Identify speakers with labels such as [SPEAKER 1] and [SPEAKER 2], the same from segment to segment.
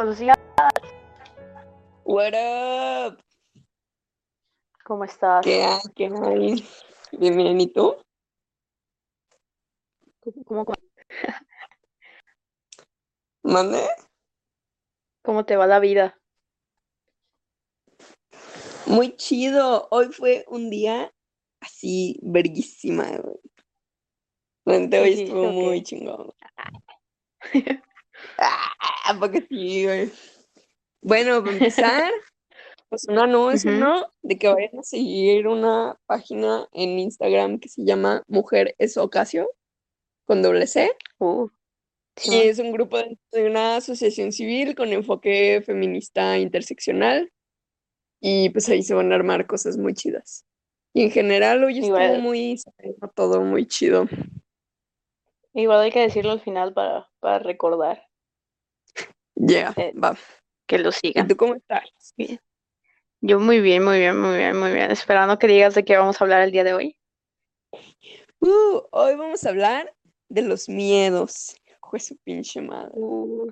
[SPEAKER 1] Días.
[SPEAKER 2] What up?
[SPEAKER 1] ¿Cómo estás?
[SPEAKER 2] ¿Qué hay? ¿Qué hay? Bien, bien, ¿y tú?
[SPEAKER 1] ¿Cómo, cómo,
[SPEAKER 2] ¿Mande?
[SPEAKER 1] cómo te va la vida?
[SPEAKER 2] Muy chido. Hoy fue un día así, verguísima, güey. Realmente
[SPEAKER 1] ¿Qué
[SPEAKER 2] hoy
[SPEAKER 1] hiciste
[SPEAKER 2] estuvo
[SPEAKER 1] o qué?
[SPEAKER 2] muy chingón. Ah, porque sí, güey. Bueno, para empezar, pues un anuncio,
[SPEAKER 1] Ujú.
[SPEAKER 2] ¿no? De que vayan a seguir una página en Instagram que se llama Mujer es Ocasio, con doble C.
[SPEAKER 1] Uh,
[SPEAKER 2] Y es un grupo de, de una asociación civil con enfoque feminista interseccional. Y pues ahí se van a armar cosas muy chidas. Y en general hoy estuvo
[SPEAKER 1] Igual,
[SPEAKER 2] muy todo muy chido.
[SPEAKER 1] igual hay que decirlo al final para, para recordar
[SPEAKER 2] Yeah,
[SPEAKER 1] eh,
[SPEAKER 2] va.
[SPEAKER 1] que lo
[SPEAKER 2] ¿Y
[SPEAKER 1] sigan.
[SPEAKER 2] tú cómo estás?
[SPEAKER 1] Bien. Yo muy bien, muy bien, muy bien, muy bien. Esperando que digas de qué vamos a hablar el día de hoy.
[SPEAKER 2] Uh, hoy vamos a hablar de los miedos. Hijo de su pinche madre.
[SPEAKER 1] Uh,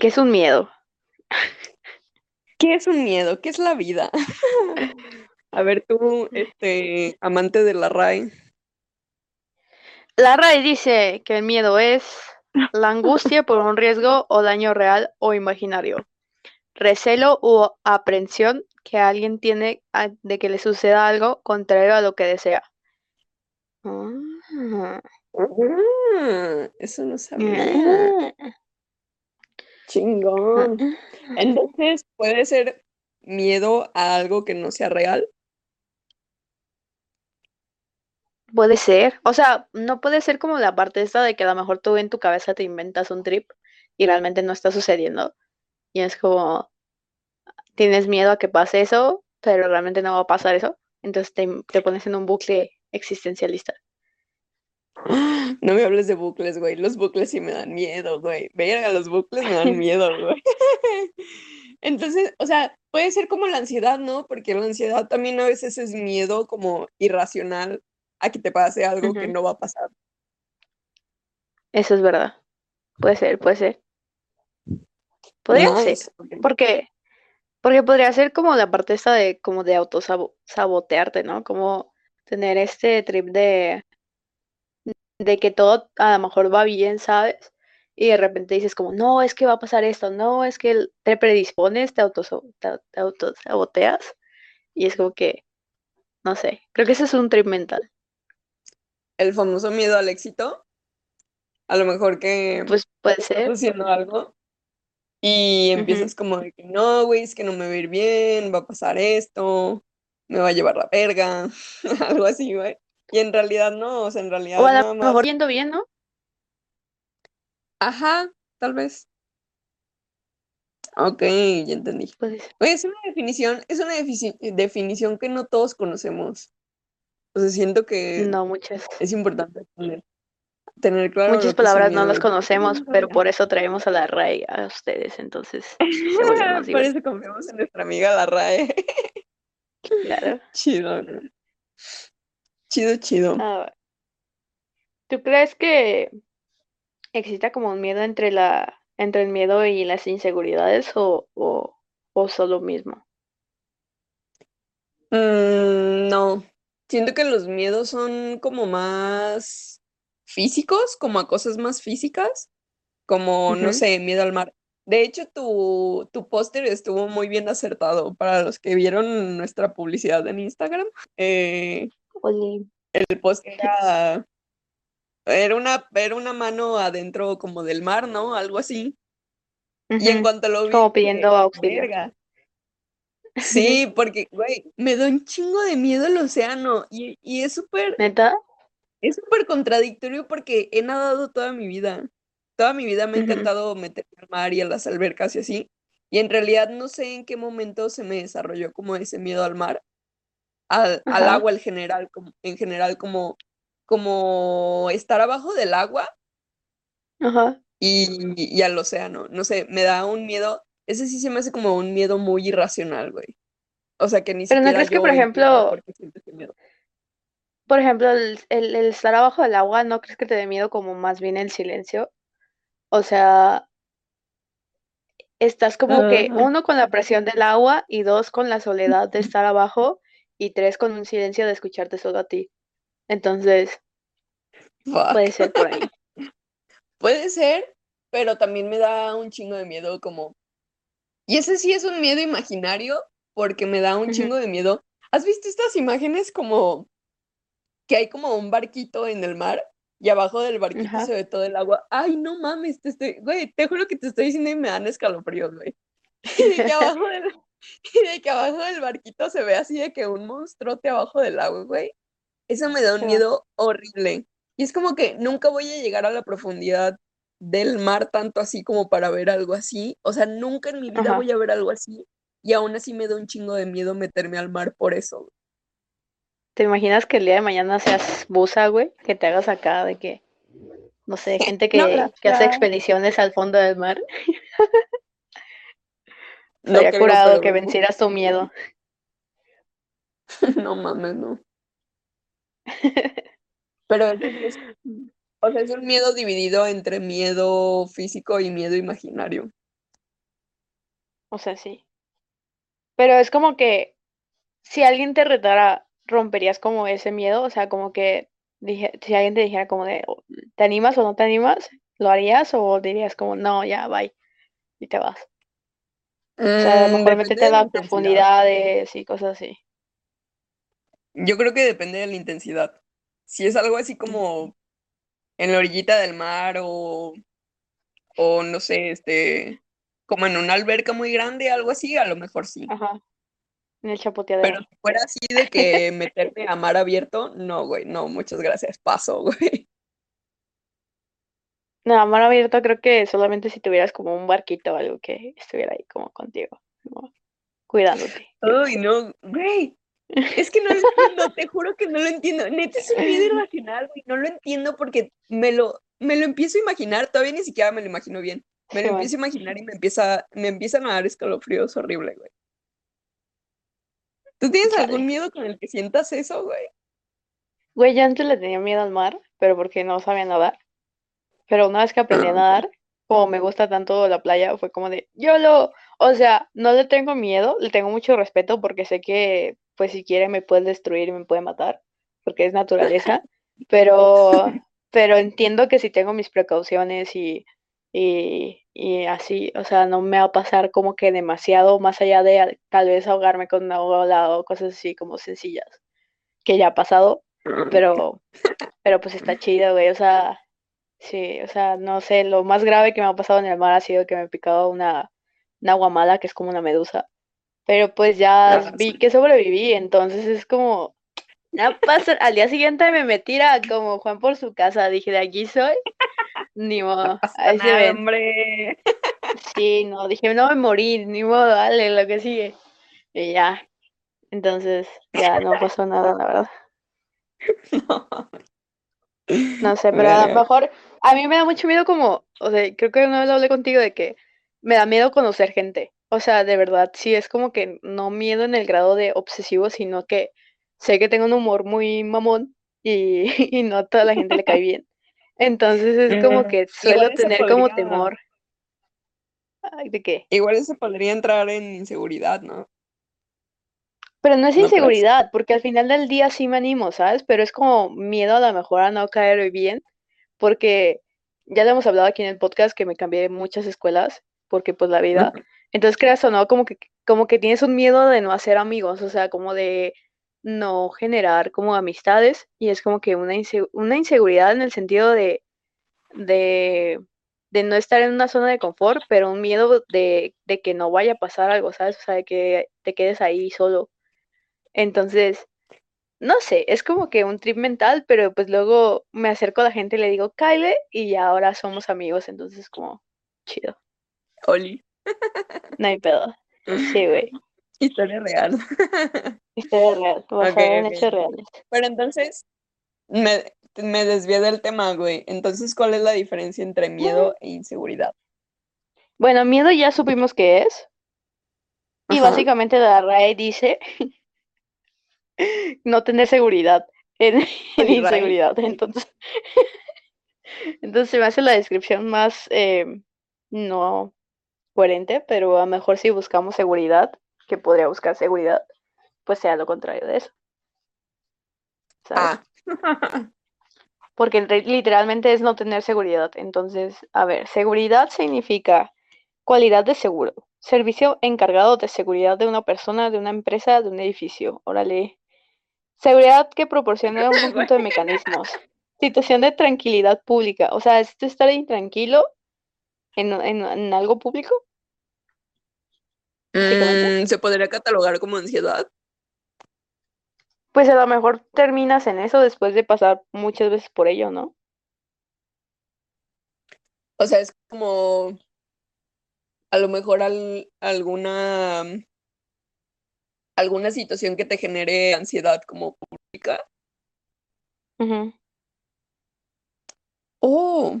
[SPEAKER 1] ¿qué es un miedo?
[SPEAKER 2] ¿Qué es un miedo? ¿Qué es la vida? A ver, tú, este, amante de la RAE.
[SPEAKER 1] La RAE dice que el miedo es la angustia por un riesgo o daño real o imaginario, recelo u aprensión que alguien tiene a- de que le suceda algo contrario a lo que desea. Ah.
[SPEAKER 2] Ah, eso no sabía. Chingón. Entonces, ¿puede ser miedo a algo que no sea real?
[SPEAKER 1] Puede ser, o sea, no puede ser como la parte esta de que a lo mejor tú en tu cabeza te inventas un trip y realmente no está sucediendo. Y es como, tienes miedo a que pase eso, pero realmente no va a pasar eso. Entonces te, te pones en un bucle existencialista.
[SPEAKER 2] No me hables de bucles, güey. Los bucles sí me dan miedo, güey. Verga, los bucles me dan miedo, güey. Entonces, o sea, puede ser como la ansiedad, ¿no? Porque la ansiedad también a veces es miedo como irracional a que te pase algo que no va a pasar.
[SPEAKER 1] Eso es verdad. Puede ser, puede ser. Podría ser, porque, porque podría ser como la parte esta de como de autosabotearte, ¿no? Como tener este trip de, de que todo a lo mejor va bien, ¿sabes? Y de repente dices como, no, es que va a pasar esto, no, es que te predispones, te, te autosaboteas. Y es como que, no sé, creo que ese es un trip mental.
[SPEAKER 2] El famoso miedo al éxito. A lo mejor que
[SPEAKER 1] Pues puede ser.
[SPEAKER 2] haciendo algo y empiezas como de que no, güey, es que no me va a ir bien, va a pasar esto, me va a llevar la verga, algo así, güey. Y en realidad no, o sea, en
[SPEAKER 1] O
[SPEAKER 2] realidad
[SPEAKER 1] a
[SPEAKER 2] nada
[SPEAKER 1] lo mejor yendo bien, ¿no?
[SPEAKER 2] ajá, tal vez. Ok, ya entendí.
[SPEAKER 1] Ser.
[SPEAKER 2] Güey, es una definición, es una definición que no todos conocemos. O sea, siento que
[SPEAKER 1] No, muchas.
[SPEAKER 2] es importante tener, tener claro
[SPEAKER 1] Muchas palabras no las
[SPEAKER 2] ¿Y por qué
[SPEAKER 1] conocemos, pero por eso traemos a la RAE a ustedes, entonces
[SPEAKER 2] Por eso confiamos en nuestra amiga la RAE.
[SPEAKER 1] Claro.
[SPEAKER 2] Chido, ¿no? Chido, chido.
[SPEAKER 1] Ah, ¿tú crees que exista como un miedo entre la, entre el miedo y las inseguridades o, o, o solo mismo?
[SPEAKER 2] Mm, no, siento que los miedos son como más físicos, como a cosas más físicas, como, no sé, miedo al mar. De hecho, tu, tu póster estuvo muy bien acertado para los que vieron nuestra publicidad en Instagram. eh,
[SPEAKER 1] Oye,
[SPEAKER 2] el póster era, era una, era una mano adentro como del mar, ¿no? Algo así. Y en cuanto lo vi,
[SPEAKER 1] Como pidiendo auxilio.
[SPEAKER 2] Sí, porque, güey, me da un chingo de miedo el océano y, y es súper,
[SPEAKER 1] ¿Neta?
[SPEAKER 2] es súper contradictorio porque he nadado toda mi vida. Toda mi vida me ha
[SPEAKER 1] Ujú,
[SPEAKER 2] encantado meterme al mar y a las albercas y así. Y en realidad no sé en qué momento se me desarrolló como ese miedo al mar, al, al agua en general, como, en general como, como estar abajo del agua
[SPEAKER 1] Ajá.
[SPEAKER 2] y, y al océano. No sé, me da un miedo, ese sí se me hace como un miedo muy irracional, güey. O sea, que ni
[SPEAKER 1] Pero ¿no crees que, por ejemplo,
[SPEAKER 2] por miedo.
[SPEAKER 1] ejemplo, el, el, el estar abajo del agua, ¿no crees que te dé miedo como más bien el silencio? O sea, estás como que uno con la presión del agua y dos con la soledad de estar abajo y tres con un silencio de escucharte solo a ti. Entonces, puede ser por ahí.
[SPEAKER 2] puede ser, pero también me da un chingo de miedo como... Y ese sí es un miedo imaginario porque me da un chingo de miedo. ¿Has visto estas imágenes como que hay como un barquito en el mar y abajo del barquito se ve todo el agua. Ay, no mames, te estoy, güey, te juro que te estoy diciendo y me dan escalofríos, güey. Y de que abajo del, y de que abajo del barquito se ve así de que un monstruote abajo del agua, güey. Eso me da un miedo horrible. Y es como que nunca voy a llegar a la profundidad del mar tanto así como para ver algo así. O sea, nunca en mi vida voy a ver algo así. Y aún así me da un chingo de miedo meterme al mar por eso.
[SPEAKER 1] ¿Te imaginas que el día de mañana seas buza, güey? Que te hagas acá de que, no sé, gente que, hace expediciones al fondo del mar. no Sería curado que vencieras tu miedo.
[SPEAKER 2] no mames, no. pero o sea, es un miedo dividido entre miedo físico y miedo imaginario.
[SPEAKER 1] O sea, sí. Pero es como que si alguien te retara romperías como ese miedo? O sea, como que dije, si alguien te dijera como de, ¿te animas o no te animas? ¿Lo harías o dirías como, no, ya, bye, y te vas? o sea, mm, mejor meterte las profundidades y cosas así.
[SPEAKER 2] Yo creo que depende de la intensidad. Si es algo así como en la orillita del mar o, o no sé, este, como en una alberca muy grande, algo así, a lo mejor sí.
[SPEAKER 1] Ajá. En el chapoteadero.
[SPEAKER 2] Pero si fuera así de que meterme a mar abierto, no, güey, no, muchas gracias, paso, güey.
[SPEAKER 1] No, a mar abierto creo que solamente si tuvieras como un barquito o algo que estuviera ahí como contigo, cuidándote.
[SPEAKER 2] Uy, no, güey. Es que no lo entiendo, te juro que no lo entiendo. Neta es un miedo irracional, güey. No lo entiendo porque me lo, me lo empiezo a imaginar, todavía ni siquiera me lo imagino bien. Me lo empiezo a imaginar y me empieza, me empiezan a dar escalofríos horrible, güey. ¿Tú tienes algún miedo con el que sientas eso, güey?
[SPEAKER 1] Güey, yo antes le tenía miedo al mar, pero porque no sabía nadar. Pero una vez que aprendí a nadar, como me gusta tanto la playa, fue como de, yo lo, o sea, no le tengo miedo, le tengo mucho respeto porque sé que, pues si quiere me puede destruir y me puede matar, porque es naturaleza, pero, pero entiendo que si tengo mis precauciones y, y, y así, o sea, no me va a pasar como que demasiado más allá de tal vez ahogarme con una ola o cosas así como sencillas, que ya ha pasado, pero, pero pues está chido, güey, o sea, sí, o sea, no sé, lo más grave que me ha pasado en el mar ha sido que me picado una, una guamala, que es como una medusa, pero pues ya vi que sobreviví, entonces es como, no pasa, al día siguiente me metí como Juan por su casa, dije, de aquí soy, ni modo. Ahí se hombre. Sí, no, dije, no me morí, ni modo, dale, lo que sigue. Y ya. Entonces, ya no pasó nada, la verdad. No. No sé, pero a lo mejor a mí me da mucho miedo como, o sea, creo que una vez hablé contigo de que me da miedo conocer gente. O sea, de verdad, sí es como que no miedo en el grado de obsesivo, sino que sé que tengo un humor muy mamón y, y no a toda la gente le cae bien. Entonces es como que suelo tener como temor. ¿De qué?
[SPEAKER 2] Igual eso podría entrar en inseguridad, ¿no?
[SPEAKER 1] Pero no es inseguridad, porque al final del día sí me animo, ¿sabes? Pero es como miedo a lo mejor a no caer bien, porque ya le hemos hablado aquí en el podcast que me cambié muchas escuelas, porque pues la vida. Entonces creas o no, como que, como que tienes un miedo de no hacer amigos, o sea, como de no generar como amistades y es como que una, una inseguridad en el sentido de, de, no estar en una zona de confort, pero un miedo de, que no vaya a pasar algo, ¿sabes? O sea, de que te quedes ahí solo. Entonces, no sé, es como que un trip mental, pero pues luego me acerco a la gente y le digo, Kyle, y ya ahora somos amigos, entonces como chido.
[SPEAKER 2] Oli.
[SPEAKER 1] No hay pedo. Sí, güey.
[SPEAKER 2] Historia real.
[SPEAKER 1] Historia real, basada en hechos reales.
[SPEAKER 2] Pero entonces, me, me desvié del tema, güey. Entonces, ¿cuál es la diferencia entre miedo e inseguridad?
[SPEAKER 1] Bueno, miedo ya supimos que es. Y básicamente la RAE dice no tener seguridad en, inseguridad. Entonces, entonces se me hace la descripción más eh, no coherente, pero a lo mejor si buscamos seguridad, que podría buscar seguridad, pues sea lo contrario de eso. ¿Sabes?
[SPEAKER 2] Ah,
[SPEAKER 1] Porque literalmente es no tener seguridad. Entonces, a ver, seguridad significa cualidad de seguro. Servicio encargado de seguridad de una persona, de una empresa, de un edificio. Órale. Seguridad que proporciona un conjunto de mecanismos. Situación de tranquilidad pública. O sea, ¿es estar intranquilo en, en- en algo público?
[SPEAKER 2] Mm, ¿se podría catalogar como ansiedad?
[SPEAKER 1] Pues a lo mejor terminas en eso después de pasar muchas veces por ello, ¿no?
[SPEAKER 2] O sea, es como a lo mejor al- alguna alguna situación que te genere ansiedad como pública.
[SPEAKER 1] Ujú.
[SPEAKER 2] Oh,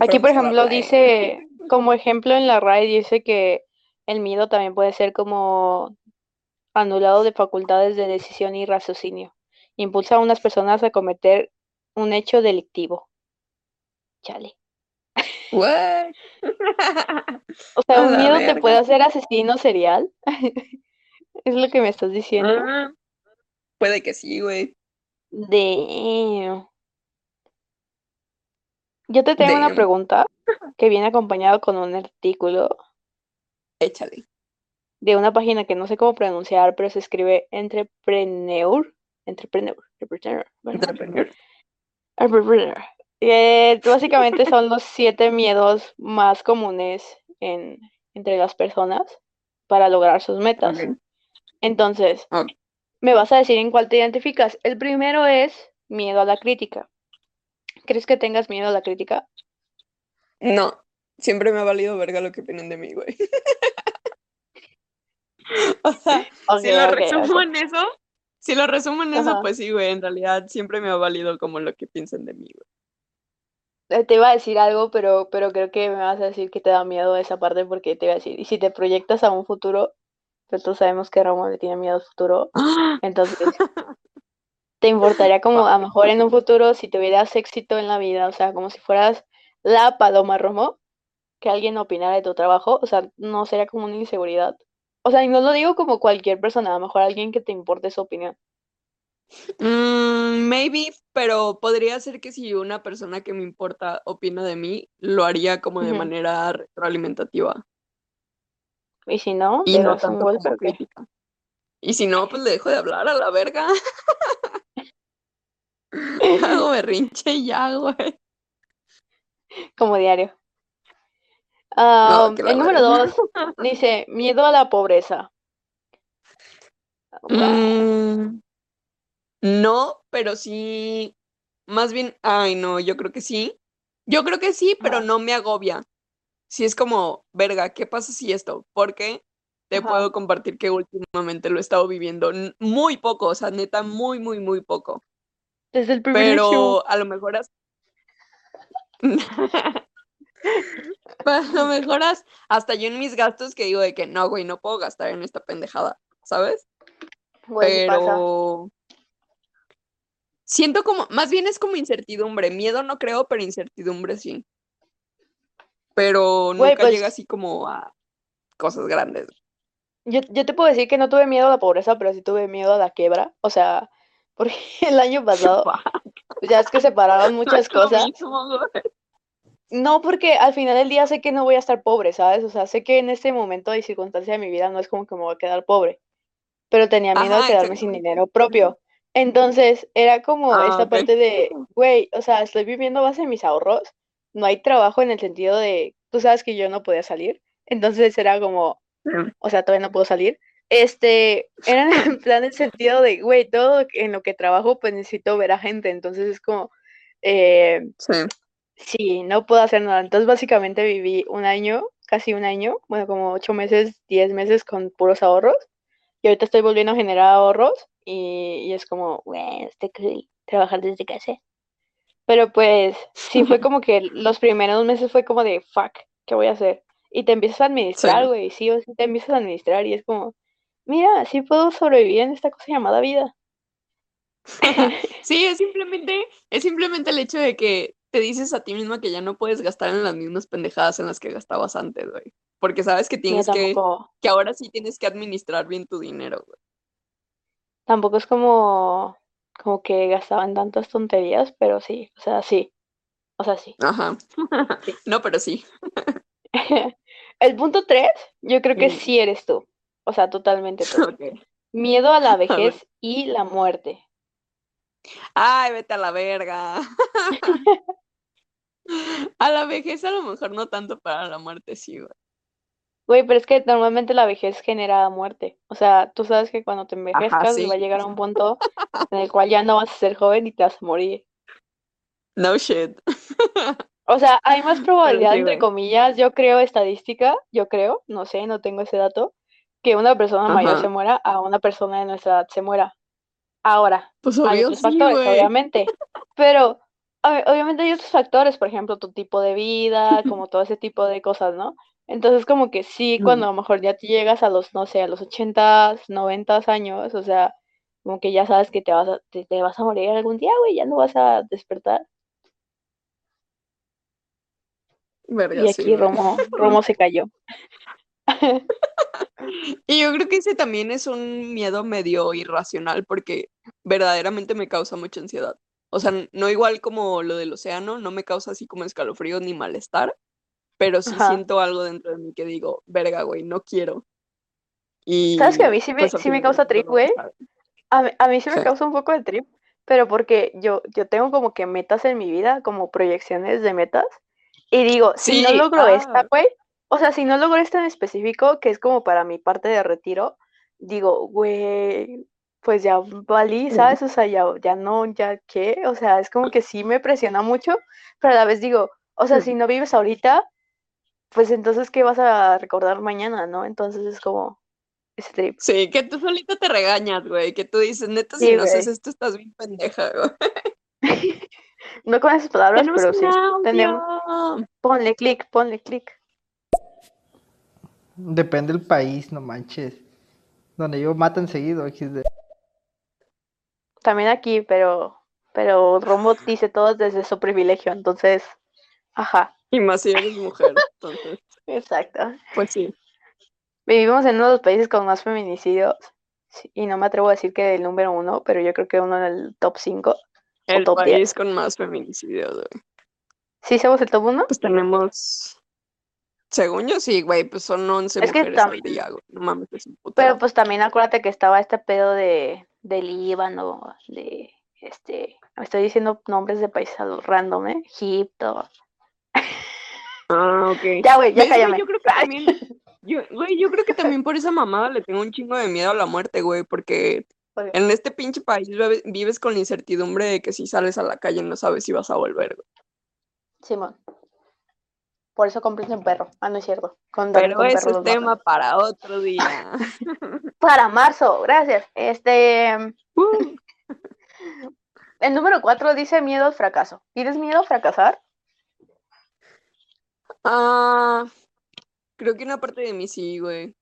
[SPEAKER 1] Aquí, por ejemplo, dice, como ejemplo en la RAE, dice que el miedo también puede ser como anulado de facultades de decisión y raciocinio. Impulsa a unas personas a cometer un hecho delictivo. Chale.
[SPEAKER 2] What?
[SPEAKER 1] O sea, un miedo te puede hacer asesino serial. Es lo que me estás diciendo.
[SPEAKER 2] Ah, puede que sí, güey.
[SPEAKER 1] Damn. Yo te tengo una pregunta que viene acompañado con un artículo
[SPEAKER 2] Échale.
[SPEAKER 1] de una página que no sé cómo pronunciar, pero se escribe entrepreneur, entrepreneur, entrepreneur,
[SPEAKER 2] Entrepreneur.
[SPEAKER 1] entrepreneur. Eh, básicamente son los siete miedos más comunes en, entre las personas para lograr sus metas. Entonces, me vas a decir en cuál te identificas. El primero es miedo a la crítica. ¿Crees que tengas miedo a la crítica?
[SPEAKER 2] No, siempre me ha valido verga lo que opinan de mí, güey. o sea, si lo resumo en eso, si lo resumo en eso, pues sí, güey, en realidad siempre me ha valido como lo que piensan de mí, güey.
[SPEAKER 1] Eh, Te iba a decir algo, pero, pero creo que me vas a decir que te da miedo esa parte porque te iba a decir, y si te proyectas a un futuro, pues todos sabemos que Ramón le tiene miedo al futuro, entonces te importaría como a lo mejor en un futuro si tuvieras éxito en la vida, o sea, como si fueras la Paloma Romo, que alguien opinara de tu trabajo, o sea, no sería como una inseguridad. O sea, y no lo digo como cualquier persona, a lo mejor alguien que te importe su opinión.
[SPEAKER 2] Mm, maybe, pero podría ser que si una persona que me importa opina de mí, lo haría como de manera retroalimentativa
[SPEAKER 1] Y si no,
[SPEAKER 2] y no
[SPEAKER 1] un
[SPEAKER 2] tanto
[SPEAKER 1] golpe
[SPEAKER 2] como crítica. Y si no, pues le dejo de hablar a la verga. Hago berrinche y ya, güey.
[SPEAKER 1] Como diario. Ah, el número dos dice miedo a la pobreza.
[SPEAKER 2] Mm, no, pero sí. Más bien, ay, no, yo creo que sí. Yo creo que sí, pero
[SPEAKER 1] Ajá.
[SPEAKER 2] no me agobia. Sí es como, verga, ¿qué pasa si esto? Porque te
[SPEAKER 1] Ajá.
[SPEAKER 2] puedo compartir que últimamente lo he estado viviendo muy poco, o sea, neta, muy, muy, muy poco.
[SPEAKER 1] Desde el privilegio.
[SPEAKER 2] Pero a lo mejor as- Pero a lo mejor as- hasta yo en mis gastos que digo de que no, güey, no puedo gastar en esta pendejada, ¿sabes?
[SPEAKER 1] Güey, sí pasa.
[SPEAKER 2] pero siento como, más bien es como incertidumbre, miedo no creo, pero incertidumbre sí. Pero
[SPEAKER 1] Güey,
[SPEAKER 2] nunca
[SPEAKER 1] pues-
[SPEAKER 2] llega así como a cosas grandes.
[SPEAKER 1] Yo, yo te puedo decir que no tuve miedo a la pobreza, pero sí tuve miedo a la quiebra. O sea, porque el año pasado, ya es que separaron muchas cosas. No, porque al final del día sé que no voy a estar pobre, ¿sabes? O sea, sé que en este momento y circunstancia de mi vida no es como que me voy a quedar pobre, pero tenía miedo de quedarme sin dinero propio. Entonces, era como
[SPEAKER 2] Ah,
[SPEAKER 1] esta parte de, güey, o sea, estoy viviendo base de mis ahorros, no hay trabajo en el sentido de, tú sabes que yo no podía salir, entonces era como, o sea, todavía no puedo salir. Este, era en plan el sentido de, güey, todo en lo que trabajo, pues necesito ver a gente, entonces es como, eh,
[SPEAKER 2] Sí.
[SPEAKER 1] Sí, no puedo hacer nada. Entonces, básicamente viví un año, casi un año, bueno, como ocho meses, diez meses con puros ahorros. Y ahorita estoy volviendo a generar ahorros y, y es como, güey, este trabajar desde casa. Pero pues, sí fue como que los primeros meses fue como de, fuck, ¿qué voy a hacer? Y te empiezas a administrar,
[SPEAKER 2] Sí.
[SPEAKER 1] güey, sí o sí te empiezas a administrar y es como, mira, sí puedo sobrevivir en esta cosa llamada vida.
[SPEAKER 2] Sí, es simplemente, es simplemente el hecho de que te dices a ti misma que ya no puedes gastar en las mismas pendejadas en las que gastabas antes, güey. Porque sabes que tienes que, que ahora sí tienes que administrar bien tu dinero, güey.
[SPEAKER 1] Tampoco es como, como que gastaban tantas tonterías, pero sí, o sea, sí. O sea, sí.
[SPEAKER 2] Ajá. No, pero sí.
[SPEAKER 1] El punto tres, yo creo que sí eres tú. O sea, totalmente tú. Miedo a la vejez y la muerte.
[SPEAKER 2] Ay, vete a la verga. a la vejez a lo mejor no tanto para la muerte, sí, güey.
[SPEAKER 1] Güey, pero es que normalmente la vejez genera muerte. O sea, tú sabes que cuando te envejezcas va a llegar a un punto en el cual ya no vas a ser joven y te vas a morir.
[SPEAKER 2] No shit.
[SPEAKER 1] O sea, hay más probabilidad, entre comillas, yo creo estadística, yo creo, no sé, no tengo ese dato, que una persona mayor se muera a una persona de nuestra edad se muera. Ahora,
[SPEAKER 2] pues hay otros factores,
[SPEAKER 1] obviamente, pero obviamente hay otros factores, por ejemplo, tu tipo de vida, como todo ese tipo de cosas, ¿no? Entonces, como que sí, cuando a lo mejor ya te llegas a los, no sé, a los 80, 90 años, o sea, como que ya sabes que te vas a, te, vas a morir algún día, güey, ya no vas a despertar. y aquí Romo, Romo se cayó.
[SPEAKER 2] Y yo creo que ese también es un miedo medio irracional porque verdaderamente me causa mucha ansiedad. O sea, no igual como lo del océano, no me causa así como escalofrío ni malestar, pero sí siento algo dentro de mí que digo, verga, güey, no quiero.
[SPEAKER 1] Y ¿Sabes que a mí sí me, pues, sí me causa trip, güey? A, a, mí sí me causa un poco de trip, pero porque yo, yo tengo como que metas en mi vida, como proyecciones de metas, y digo, si no logro esta, ah. güey, o sea, si no logro esta en específico, que es como para mi parte de retiro, digo, güey, pues ya valí, ¿sabes? O sea, ya, ya no, ya qué, o sea, es como que sí me presiona mucho, pero a la vez digo, o sea, si no vives ahorita, pues entonces, ¿qué vas a recordar mañana, no? Entonces es como ese trip.
[SPEAKER 2] Sí, que tú solito te regañas, güey, que tú dices, neta, si no haces esto, estás bien pendeja, güey.
[SPEAKER 1] no con esas palabras, pero sí. Tenemos... Ponle clic, ponle clic.
[SPEAKER 3] Depende del país, no manches. Donde yo matan seguido, XD.
[SPEAKER 1] También aquí, pero pero Romo dice todo desde su privilegio, entonces, ajá.
[SPEAKER 2] Y más si eres mujer, entonces.
[SPEAKER 1] Exacto.
[SPEAKER 2] Pues sí.
[SPEAKER 1] Vivimos en uno de los países con más feminicidios, y no me atrevo a decir que el número uno, pero yo creo que uno en el top 5.
[SPEAKER 2] El país con más feminicidios,
[SPEAKER 1] ¿Sí somos el top 1?
[SPEAKER 2] Pues tenemos según yo sí, güey, pues son 11 mujeres al día, güey. No mames, es un puto.
[SPEAKER 1] Pero pues también acuérdate que estaba este pedo de, de Líbano, de este, me estoy diciendo nombres de países random, ¿eh? Egipto.
[SPEAKER 2] Ah, ok.
[SPEAKER 1] Ya, güey, ya cállame.
[SPEAKER 2] Yo creo que también, yo, güey, yo creo que también por esa mamada le tengo un chingo de miedo a la muerte, güey, porque en este pinche país vives con la incertidumbre de que si sales a la calle no sabes si vas a volver, güey.
[SPEAKER 1] Simón. Por eso compras un perro. Ah, no es cierto.
[SPEAKER 2] Pero ese es tema para otro día.
[SPEAKER 1] para marzo, gracias. Este. Uh. El número cuatro dice miedo al fracaso. ¿Tienes miedo a fracasar?
[SPEAKER 2] Ah, creo que una parte de mí sí, güey.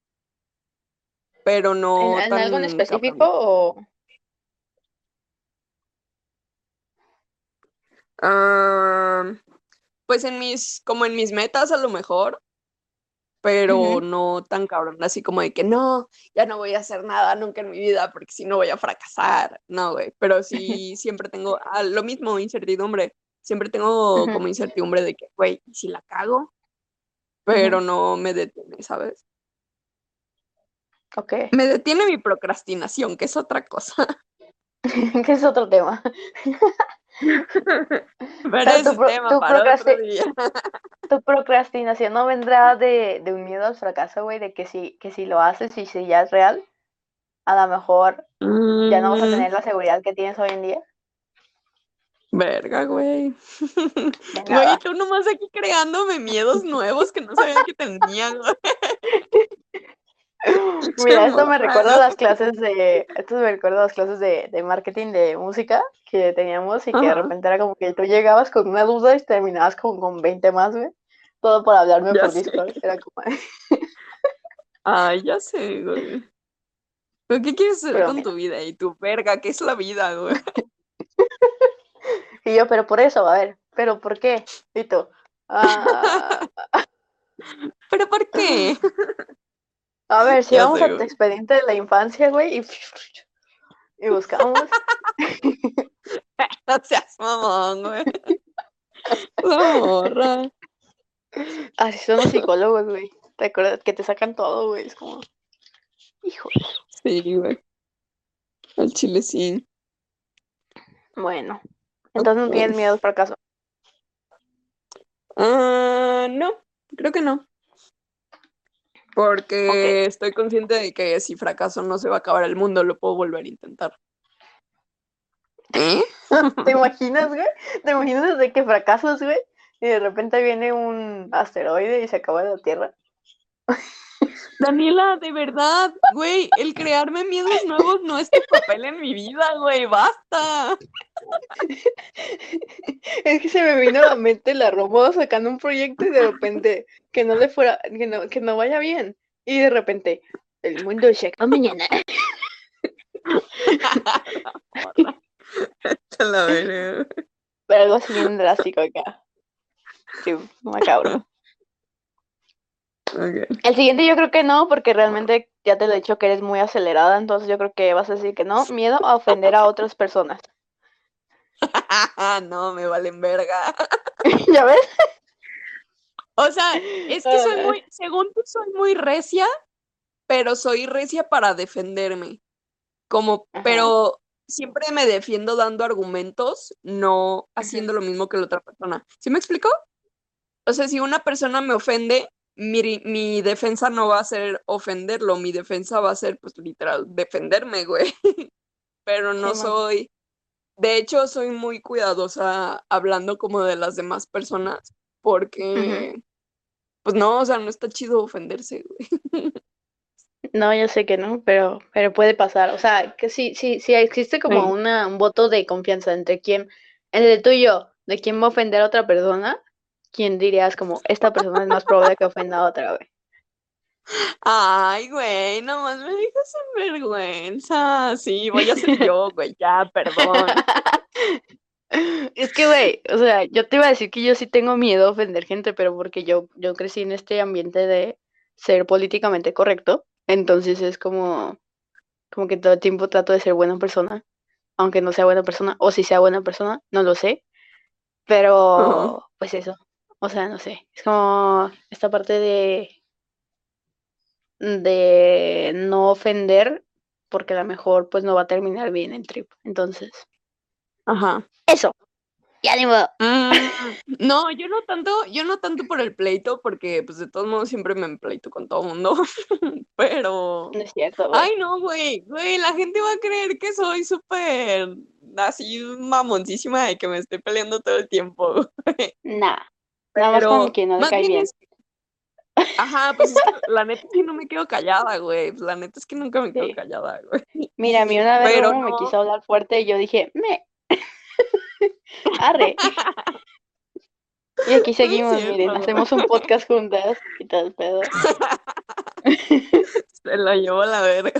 [SPEAKER 2] Pero no.
[SPEAKER 1] ¿En, algo en específico o.?
[SPEAKER 2] Ah pues en mis, como en mis metas a lo mejor, pero no tan cabrón, así como de que no, ya no voy a hacer nada nunca en mi vida porque si no voy a fracasar, no, güey, pero sí siempre tengo ah, lo mismo, incertidumbre, siempre tengo como incertidumbre de que, güey, si la cago? Pero no me detiene, ¿sabes?
[SPEAKER 1] Ok.
[SPEAKER 2] Me detiene mi procrastinación, que es otra cosa.
[SPEAKER 1] que es otro tema.
[SPEAKER 2] Pero tu, tema para otro día.
[SPEAKER 1] tu procrastinación no vendrá de, un miedo al fracaso, güey, de que si, que si lo haces y si ya es real, a lo mejor ya no vas a mm. tener la seguridad que tienes hoy en día.
[SPEAKER 2] Verga, güey. Güey, tú nomás aquí creándome miedos nuevos que no sabía que tenía, güey.
[SPEAKER 1] Mira, esto me recuerda a las clases de, esto me recuerda a las clases de, de marketing de música que teníamos y que de repente era como que tú llegabas con una duda y terminabas como con 20 más, güey. Todo por hablarme por Discord. Era como...
[SPEAKER 2] Ay, ya sé, güey. ¿Pero qué quieres hacer con tu vida? Y tu verga, ¿qué es la vida, güey?
[SPEAKER 1] y yo, pero por eso, a ver, ¿pero por qué? Y tú, "Ah,
[SPEAKER 2] ¿Pero por qué?
[SPEAKER 1] A ver, si
[SPEAKER 2] Ya
[SPEAKER 1] vamos
[SPEAKER 2] sé,
[SPEAKER 1] a tu expediente de la infancia, güey, y, y buscamos.
[SPEAKER 2] No seas mamón, güey. La morra.
[SPEAKER 1] Así son los psicólogos, güey. ¿Te acuerdas que te sacan todo, güey? Es como, hijo.
[SPEAKER 2] Sí, güey. Al chile sí.
[SPEAKER 1] Bueno, entonces no tienes miedo al fracaso.
[SPEAKER 2] Ah, no, creo que no. Porque estoy consciente de que si fracaso no se va a acabar el mundo, lo puedo volver a intentar. ¿Eh?
[SPEAKER 1] ¿Te imaginas, güey? ¿Te imaginas de que fracasas, güey? Y de repente viene un asteroide y se acaba la Tierra.
[SPEAKER 2] Daniela, de verdad, güey, el crearme miedos nuevos no es tu papel en mi vida, güey, basta.
[SPEAKER 1] Es que se me vino a la mente la Romo sacando un proyecto y de repente que no le fuera, que no, que no vaya bien. Y de repente, el mundo se acaba mañana. Pero algo así bien drástico acá. Sí, macabro. El siguiente yo creo que no, porque realmente ya te lo he dicho que eres muy acelerada, entonces yo creo que vas a decir que no. Miedo a ofender a otras personas.
[SPEAKER 2] no, me valen verga.
[SPEAKER 1] ¿Ya ves?
[SPEAKER 2] O sea, es que soy
[SPEAKER 1] Ah.
[SPEAKER 2] muy, según tú soy muy recia, pero soy recia para defenderme. Como,
[SPEAKER 1] Ajá.
[SPEAKER 2] pero siempre me defiendo dando argumentos, no haciendo lo mismo que la otra persona. ¿Sí me explico? O sea, si una persona me ofende, mi, mi defensa no va a ser ofenderlo, mi defensa va a ser, pues, literal, defenderme, güey. Pero no
[SPEAKER 1] Sí,
[SPEAKER 2] soy, de hecho, soy muy cuidadosa hablando como de las demás personas, porque, pues no, o sea, no está chido ofenderse, güey.
[SPEAKER 1] No, yo sé que no, pero, pero puede pasar. O sea, que sí, sí, sí existe como
[SPEAKER 2] Sí.
[SPEAKER 1] una, un voto de confianza entre quién, entre tú y yo, de quién va a ofender a otra persona, quién dirías como, esta persona es más probable que ofenda a otra, güey.
[SPEAKER 2] Ay, güey, nomás me dejas en vergüenza. Sí, voy a ser yo, güey, ya, perdón.
[SPEAKER 1] Es que, güey, o sea, yo te iba a decir que yo sí tengo miedo a ofender gente, pero porque yo, yo crecí en este ambiente de ser políticamente correcto, entonces es como, como que todo el tiempo trato de ser buena persona, aunque no sea buena persona, o si sea buena persona, no lo sé, pero pues eso, o sea, no sé, es como esta parte de, de no ofender, porque a lo mejor pues no va a terminar bien el trip, entonces,
[SPEAKER 2] Ajá.
[SPEAKER 1] eso, ya ni modo.
[SPEAKER 2] Mm, no, yo no tanto, yo no tanto por el pleito, porque pues de todos modos siempre me pleito con todo el mundo. Pero,
[SPEAKER 1] No es cierto, güey.
[SPEAKER 2] ay no, güey, güey, la gente va a creer que soy súper así mamoncísima de que me estoy peleando todo el tiempo. güey.
[SPEAKER 1] Nah, nada más
[SPEAKER 2] Pero
[SPEAKER 1] con quien no le cae
[SPEAKER 2] bien es- Ajá, pues la neta es que no me quedo callada, güey. Pues la neta es que nunca me quedo
[SPEAKER 1] Sí.
[SPEAKER 2] callada, güey.
[SPEAKER 1] Mira, a mí una vez
[SPEAKER 2] Pero
[SPEAKER 1] Romo me quiso hablar fuerte y yo dije, me. Arre. Y aquí seguimos, miren, hacemos un podcast juntas y todo el pedo.
[SPEAKER 2] Se lo llevo a la verga.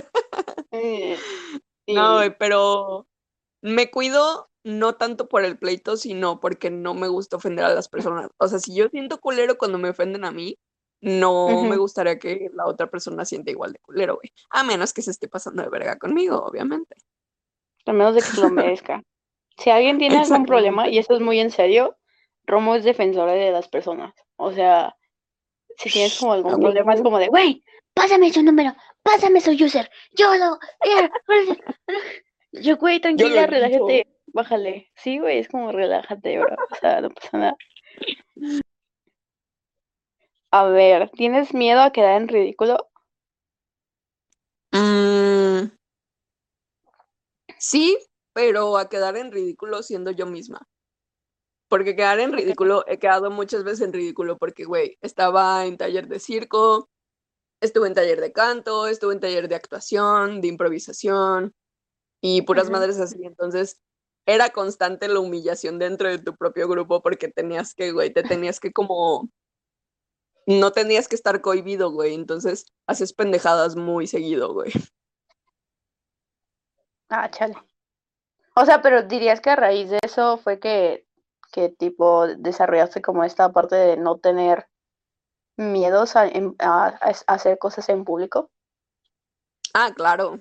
[SPEAKER 2] No, güey, pero me cuido no tanto por el pleito, sino porque no me gusta ofender a las personas. O sea, si yo siento culero cuando me ofenden a mí, no me gustaría que la otra persona sienta igual de culero, güey. A menos que se esté pasando de verga conmigo, obviamente.
[SPEAKER 1] a menos de que se lo merezca. Si alguien tiene algún problema, y esto es muy en serio, Romo es defensora de las personas. O sea, si tienes como algún problema, es como de, güey, pásame su número, pásame su user, yo lo. Yo, güey, tranquila, relájate, bájale. Sí, güey, es como relájate, bro. O sea, no pasa nada. A ver, ¿tienes miedo a quedar en ridículo?
[SPEAKER 2] Mm, sí, pero a quedar en ridículo siendo yo misma. Porque quedar en ridículo, he quedado muchas veces en ridículo porque, güey, estaba en taller de circo, estuve en taller de canto, estuve en taller de actuación, de improvisación y puras madres así. Entonces, era constante la humillación dentro de tu propio grupo porque tenías que, güey, te tenías que como... No tenías que estar cohibido, güey. Entonces, haces pendejadas muy seguido, güey.
[SPEAKER 1] Ah, chale. O sea, pero dirías que a raíz de eso fue que que tipo desarrollaste como esta parte de no tener miedos a, en- a- a hacer cosas en público.
[SPEAKER 2] Ah, claro.